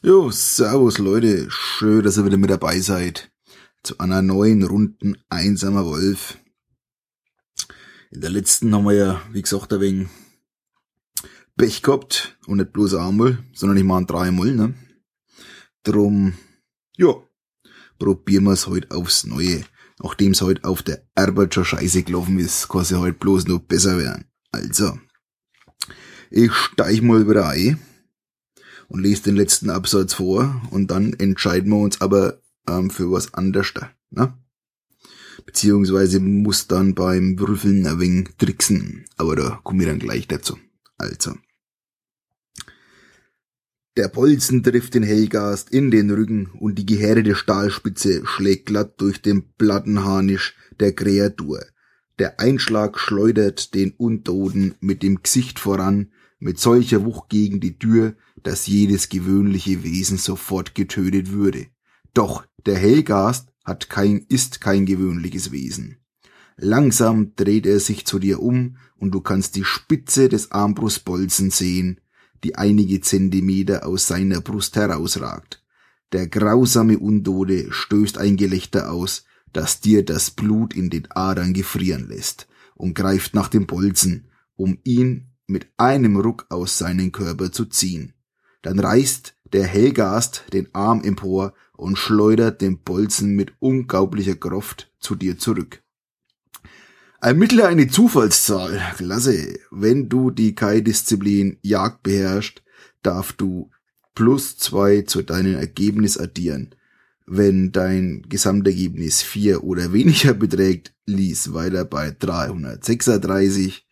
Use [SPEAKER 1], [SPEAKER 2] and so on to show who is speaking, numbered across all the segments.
[SPEAKER 1] Jo, servus Leute, schön, dass ihr wieder mit dabei seid. Zu einer neuen Runden Einsamer Wolf. In der letzten haben wir ja, wie gesagt, ein wenig Pech gehabt und nicht bloß einmal, sondern ich mal dreimal, ne? Drum, ja, probieren wir es heute aufs Neue. Nachdem es heute auf der Arbeit schon scheiße gelaufen ist, kann es ja heute bloß noch besser werden. Also, ich steig mal wieder ein und lese den letzten Absatz vor und dann entscheiden wir uns aber ähm, für was anderes. Ne? Beziehungsweise muss dann beim Würfeln ein wenig tricksen, aber da komme ich dann gleich dazu. Also. Der Bolzen trifft den Hellgast in den Rücken und die gehärtete Stahlspitze schlägt glatt durch den Plattenharnisch der Kreatur. Der Einschlag schleudert den Untoten mit dem Gesicht voran, mit solcher Wucht gegen die Tür, dass jedes gewöhnliche Wesen sofort getötet würde. Doch der Hellgast hat kein, ist kein gewöhnliches Wesen. Langsam dreht er sich zu dir um und du kannst die Spitze des Armbrustbolzen sehen, die einige Zentimeter aus seiner Brust herausragt. Der grausame Untote stößt ein Gelächter aus, das dir das Blut in den Adern gefrieren lässt, und greift nach dem Bolzen, um ihn mit einem Ruck aus seinem Körper zu ziehen. Dann reißt der Hellgast den Arm empor und schleudert den Bolzen mit unglaublicher Kraft zu dir zurück. Ermittle eine Zufallszahl. Klasse. Wenn du die Kai-Disziplin Jagd beherrschst, darf du plus zwei zu deinem Ergebnis addieren. Wenn dein Gesamtergebnis vier oder weniger beträgt, lies weiter bei 336.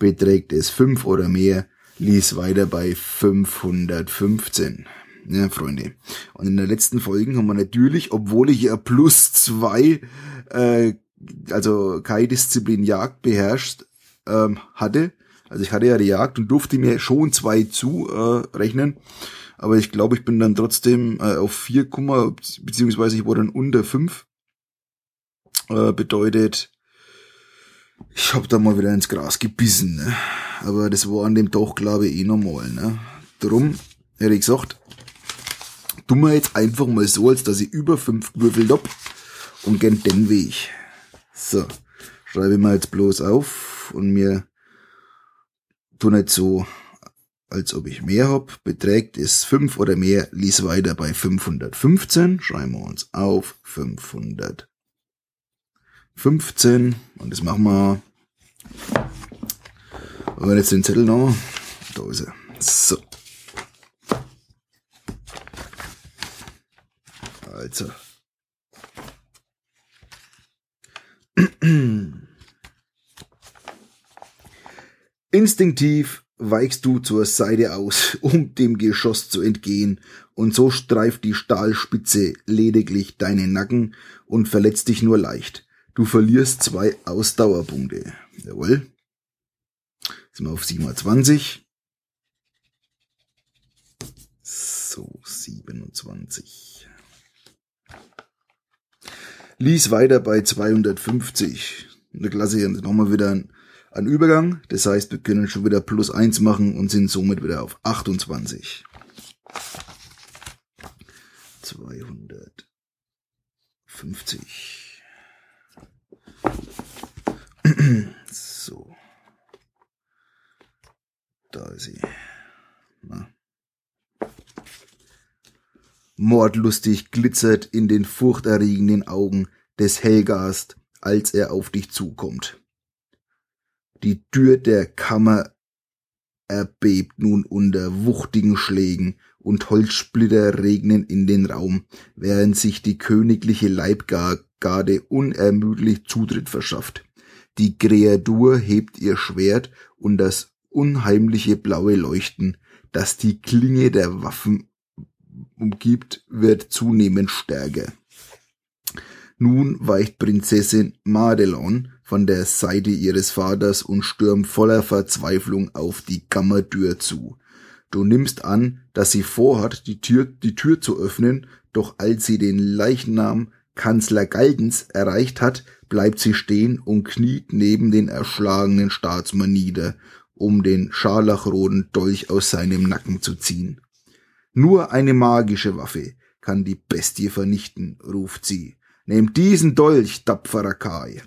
[SPEAKER 1] Beträgt es fünf oder mehr, lies weiter bei 515. Ja, Freunde. Und in der letzten Folge haben wir natürlich, obwohl ich ja plus zwei, äh, also keine Disziplin Jagd beherrscht ähm, hatte, also ich hatte ja die Jagd und durfte mir schon zwei zu äh, aber ich glaube, ich bin dann trotzdem äh, auf vier Kummer, beziehungsweise ich wurde dann unter fünf. Äh, bedeutet, ich hab da mal wieder ins Gras gebissen, ne? Aber das war an dem Tag, glaube ich, eh normal, ne? Drum hätte ich gesagt, tun wir jetzt einfach mal so, als dass ich über fünf gewürfelt hab und gern den Weg. So, schreibe ich mal jetzt bloß auf und mir tu nicht so als ob ich mehr hab. Beträgt es 5 oder mehr, lies weiter bei 515. Schreiben wir uns auf 515. Und das machen wir. Und jetzt den Zettel noch. Da ist er. So. Also. Instinktiv weichst du zur Seite aus, um dem Geschoss zu entgehen, und so streift die Stahlspitze lediglich deinen Nacken und verletzt dich nur leicht. Du verlierst zwei Ausdauerpunkte. Jawohl. Sind wir auf 27. So, 27. Lies weiter bei 250. In der Klasse nochmal wieder ein an Übergang. Das heißt, wir können schon wieder plus eins machen und sind somit wieder auf 28. 250. So. Da ist sie. Na. Mordlustig glitzert in den furchterregenden Augen des Helgast, als er auf dich zukommt. Die Tür der Kammer erbebt nun unter wuchtigen Schlägen und Holzsplitter regnen in den Raum, während sich die königliche Leibgarde unermüdlich Zutritt verschafft. Die Kreatur hebt ihr Schwert und das unheimliche blaue Leuchten, das die Klinge der Waffen umgibt, wird zunehmend stärker. Nun weicht Prinzessin Madelon von der Seite ihres Vaters und stürmt voller Verzweiflung auf die Kammertür zu. Du nimmst an, dass sie vorhat, die Tür, die Tür zu öffnen, doch als sie den Leichnam Kanzler Galdens erreicht hat, bleibt sie stehen und kniet neben den erschlagenen Staatsmann nieder, um den scharlachroten Dolch aus seinem Nacken zu ziehen. Nur eine magische Waffe kann die Bestie vernichten, ruft sie. Nehmt diesen Dolch, tapferer Kai.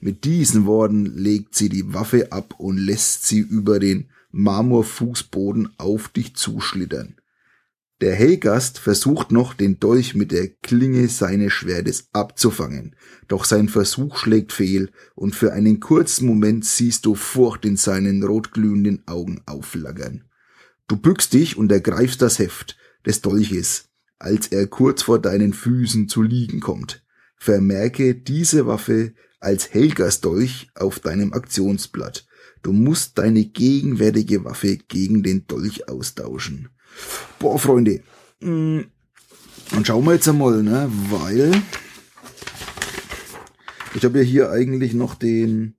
[SPEAKER 1] Mit diesen Worten legt sie die Waffe ab und lässt sie über den Marmorfußboden auf dich zuschlittern. Der Helgast versucht noch, den Dolch mit der Klinge seines Schwertes abzufangen, doch sein Versuch schlägt fehl, und für einen kurzen Moment siehst du Furcht in seinen rotglühenden Augen aufflackern. Du bückst dich und ergreifst das Heft des Dolches, als er kurz vor deinen Füßen zu liegen kommt. Vermerke diese Waffe als Helgas Dolch auf deinem Aktionsblatt. Du musst deine gegenwärtige Waffe gegen den Dolch austauschen. Boah, Freunde. Dann schauen wir jetzt einmal, ne? Weil ich habe ja hier eigentlich noch den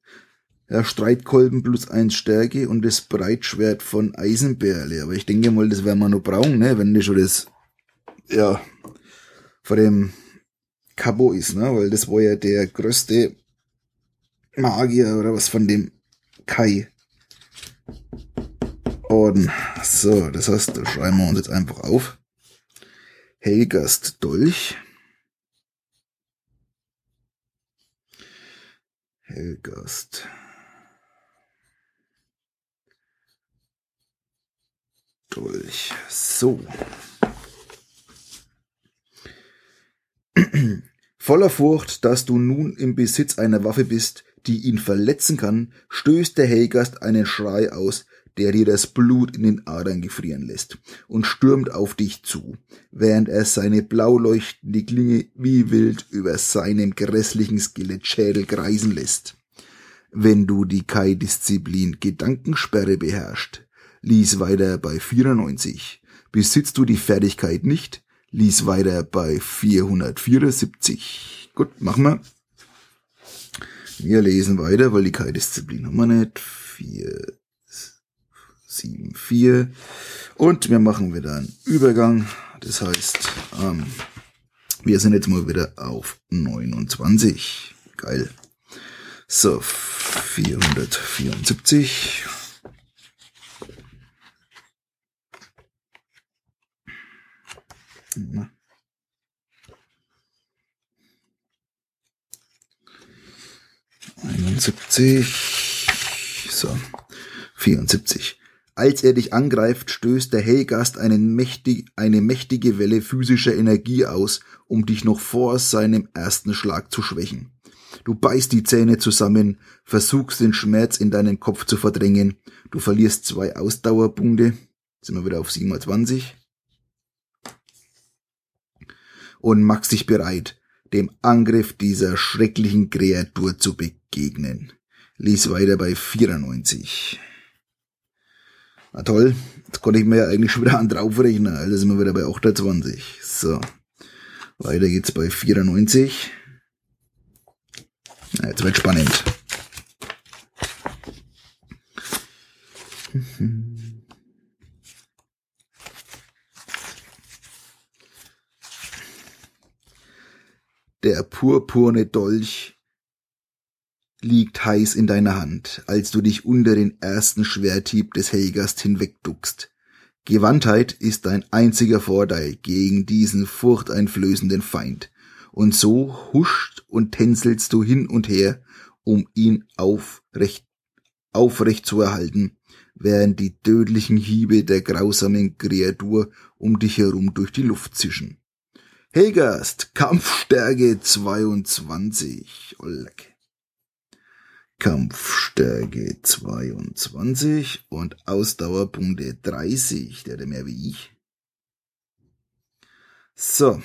[SPEAKER 1] ja, Streitkolben plus eins Stärke und das Breitschwert von Eisenberle. Aber ich denke mal, das werden wir noch brauchen, ne? Wenn das schon das ja vor dem Cabo ist, ne? Weil das war ja der größte Magier oder was von dem Kai. Orden. So, das heißt, da schreiben wir uns jetzt einfach auf. Helgast Dolch. Helgast. Dolch. So. Voller Furcht, dass du nun im Besitz einer Waffe bist, die ihn verletzen kann, stößt der Helgast einen Schrei aus, der dir das Blut in den Adern gefrieren lässt, und stürmt auf dich zu, während er seine blau leuchtende Klinge wie wild über seinem grässlichen Skelettschädel kreisen lässt. Wenn du die Kai-Disziplin Gedankensperre beherrscht, lies weiter bei 94. Besitzt du die Fertigkeit nicht, lies weiter bei 474. Gut, machen wir. Wir lesen weiter, weil die Kai-Disziplin haben wir nicht. 4, 7, 4. Und wir machen wieder einen Übergang. Das heißt, ähm, wir sind jetzt mal wieder auf 29. Geil. So, 474. Na. 71. So. 74. Als er dich angreift, stößt der Hellgast mächtig, eine mächtige Welle physischer Energie aus, um dich noch vor seinem ersten Schlag zu schwächen. Du beißt die Zähne zusammen, versuchst den Schmerz in deinem Kopf zu verdrängen. Du verlierst zwei Ausdauerpunkte. sind wir wieder auf 27. Und machst dich bereit, dem Angriff dieser schrecklichen Kreatur zu begegnen. Lies weiter bei 94. Na toll, jetzt konnte ich mir ja eigentlich schon wieder an draufrechnen, also sind wir wieder bei 28. So, weiter geht's bei 94. Na, jetzt wird spannend. Der purpurne Dolch liegt heiß in deiner Hand, als du dich unter den ersten Schwerthieb des Helgast hinwegduckst. Gewandtheit ist dein einziger Vorteil gegen diesen furchteinflößenden Feind. Und so huscht und tänzelst du hin und her, um ihn aufrecht, aufrecht zu erhalten, während die tödlichen Hiebe der grausamen Kreatur um dich herum durch die Luft zischen. Helgast, Kampfstärke 22. Oh, leck. Kampfstärke 22 und Ausdauerpunkte 30. Der hat mehr wie ich. So.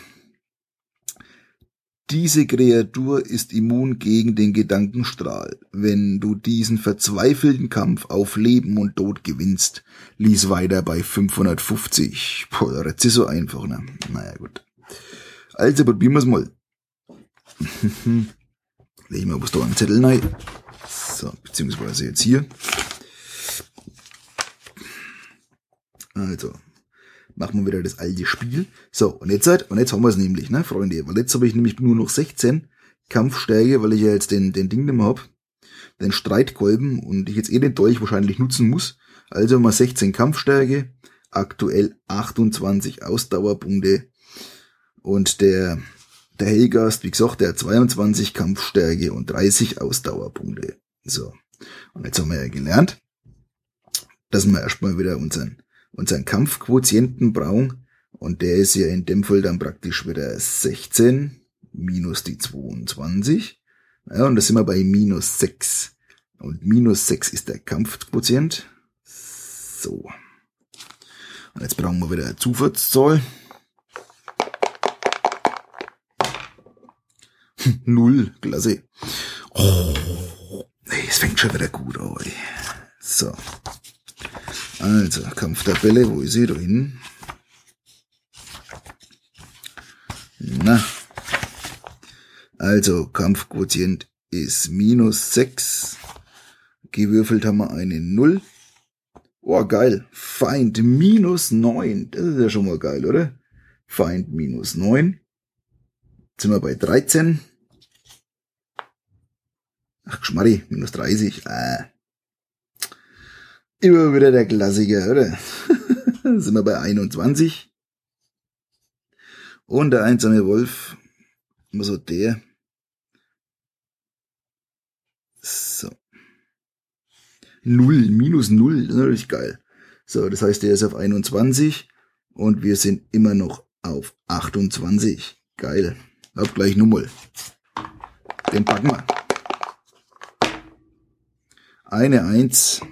[SPEAKER 1] Diese Kreatur ist immun gegen den Gedankenstrahl. Wenn du diesen verzweifelten Kampf auf Leben und Tod gewinnst, lies weiter bei 550. Boah, das ist so einfach, ne? Naja, gut. Also, probieren wir's mal. Leg mal was da einen Zettel rein. So, beziehungsweise jetzt hier. Also, machen wir wieder das alte Spiel. So, und jetzt halt, und jetzt haben wir es nämlich, ne, Freunde, weil jetzt habe ich nämlich nur noch 16 Kampfstärke, weil ich ja jetzt den, den Ding nicht mehr hab, den Streitkolben und ich jetzt eh den Dolch wahrscheinlich nutzen muss. Also mal 16 Kampfstärke, aktuell 28 Ausdauerpunkte. Und der, der Hellgast, wie gesagt, der hat 22 Kampfstärke und 30 Ausdauerpunkte. So. Und jetzt haben wir ja gelernt, dass wir erstmal wieder unseren, unseren Kampfquotienten brauchen. Und der ist ja in dem Fall dann praktisch wieder 16 minus die 22. Ja, und da sind wir bei minus 6. Und minus 6 ist der Kampfquotient. So. Und jetzt brauchen wir wieder eine Zufallszahl. Null, klasse. Oh, es fängt schon wieder gut an. So. Also, Kampftabelle, wo ist sie? Da hinten. Na. Also, Kampfquotient ist minus 6. Gewürfelt haben wir eine 0. Oh, geil. Feind minus 9. Das ist ja schon mal geil, oder? Feind minus 9. Jetzt sind wir bei 13. Ach, Geschmarri, minus 30. Ah. Immer wieder der Klassiker, oder? sind wir bei 21. Und der einsame Wolf, immer so der. So. Null, minus null, das ist natürlich geil. So, das heißt, der ist auf 21 und wir sind immer noch auf 28. Geil. Hab gleich Nummel. Den packen wir. Eine Eins.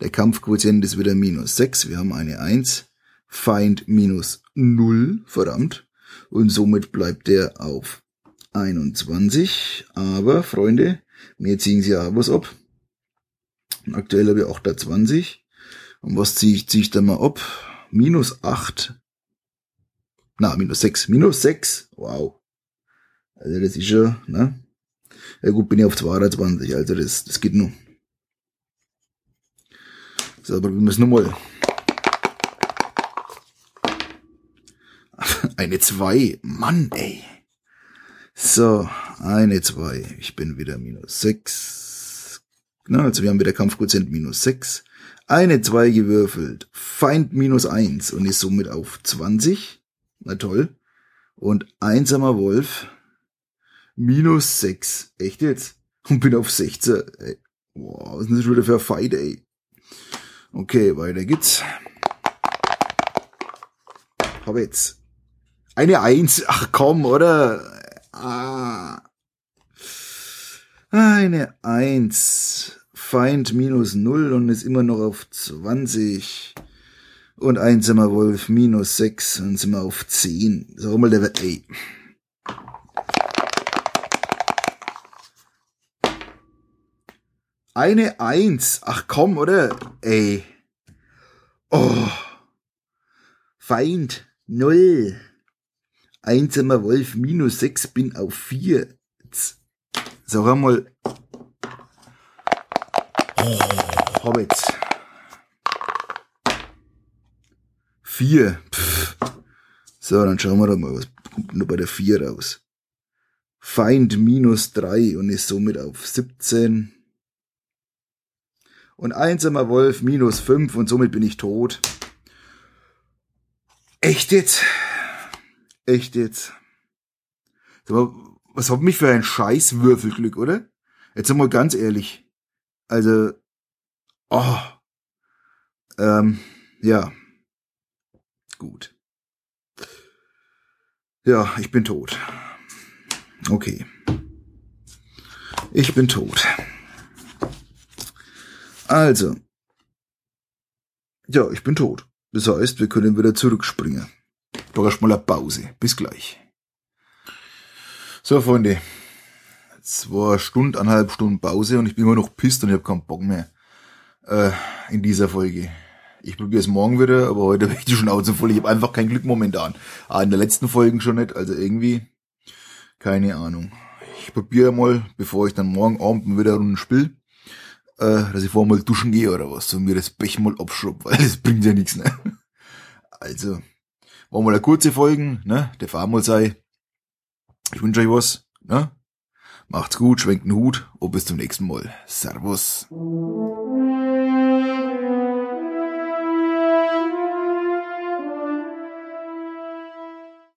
[SPEAKER 1] Der Kampfquotient ist wieder minus 6. Wir haben eine 1. Feind minus 0. Verdammt. Und somit bleibt der auf 21. Aber, Freunde, mir ziehen sie ja was ab. Aktuell habe ich 28. Und was ziehe ich, ziehe ich da mal ab? Minus 8. Na, minus 6. Minus 6. Wow. Also das ist schon, ne? Ja gut, bin ich auf 22, also das, das geht nur. So, aber wir müssen nochmal. Eine 2. Mann, ey. So, eine 2. Ich bin wieder minus 6. Na, also wir haben wieder Kampfquotient minus 6. Eine 2 gewürfelt. Feind minus 1 und ist somit auf 20. Na toll. Und einsamer Wolf minus 6. Echt jetzt? Und bin auf 16. Ey. Wow, was ist das schon wieder für ein Fight, ey? Okay, weiter geht's. Hab jetzt. Eine Eins. Ach komm, oder? Ah. Eine Eins. Feind minus null und ist immer noch auf 20. Und einsamer Wolf minus 6 und sind wir auf 10. Sag mal, der wird, ey. Eine Eins. Ach komm, oder? Ey. Oh. Feind. Null. Einsamer Wolf minus sechs bin auf vier. Sag einmal. Oh, jetzt. Vier. Pff. So, dann schauen wir doch mal, was kommt nur bei der vier raus. Feind minus drei und ist somit auf 17 und einsamer Wolf minus fünf und somit bin ich tot. Echt jetzt? Echt jetzt? Was hab mich für ein scheiß Würfelglück, oder? Jetzt mal ganz ehrlich. Also, oh, ähm, ja, gut. Ja, ich bin tot. Okay. Ich bin tot. Also. Ja, ich bin tot. Das heißt, wir können wieder zurückspringen. Doch erstmal eine Pause. Bis gleich. So, Freunde. Es war Stunde, eineinhalb Stunden Pause und ich bin immer noch pisst und ich habe keinen Bock mehr äh, in dieser Folge. Ich probiere es morgen wieder, aber heute bin ich die Schnauze voll. Ich habe einfach kein Glück momentan. Ah, in der letzten Folge schon nicht, also irgendwie keine Ahnung. Ich probiere mal, bevor ich dann morgen Abend wieder eine Runde spiele, äh, dass ich vorher mal duschen gehe oder was und mir das Bech mal abschrub, weil das bringt ja nichts, ne? Also, war mal eine kurze Folgen, ne? Der Fahr mal sei. Ich wünsche euch was, ne? Macht's gut, schwenkt den Hut und bis zum nächsten Mal. Servus.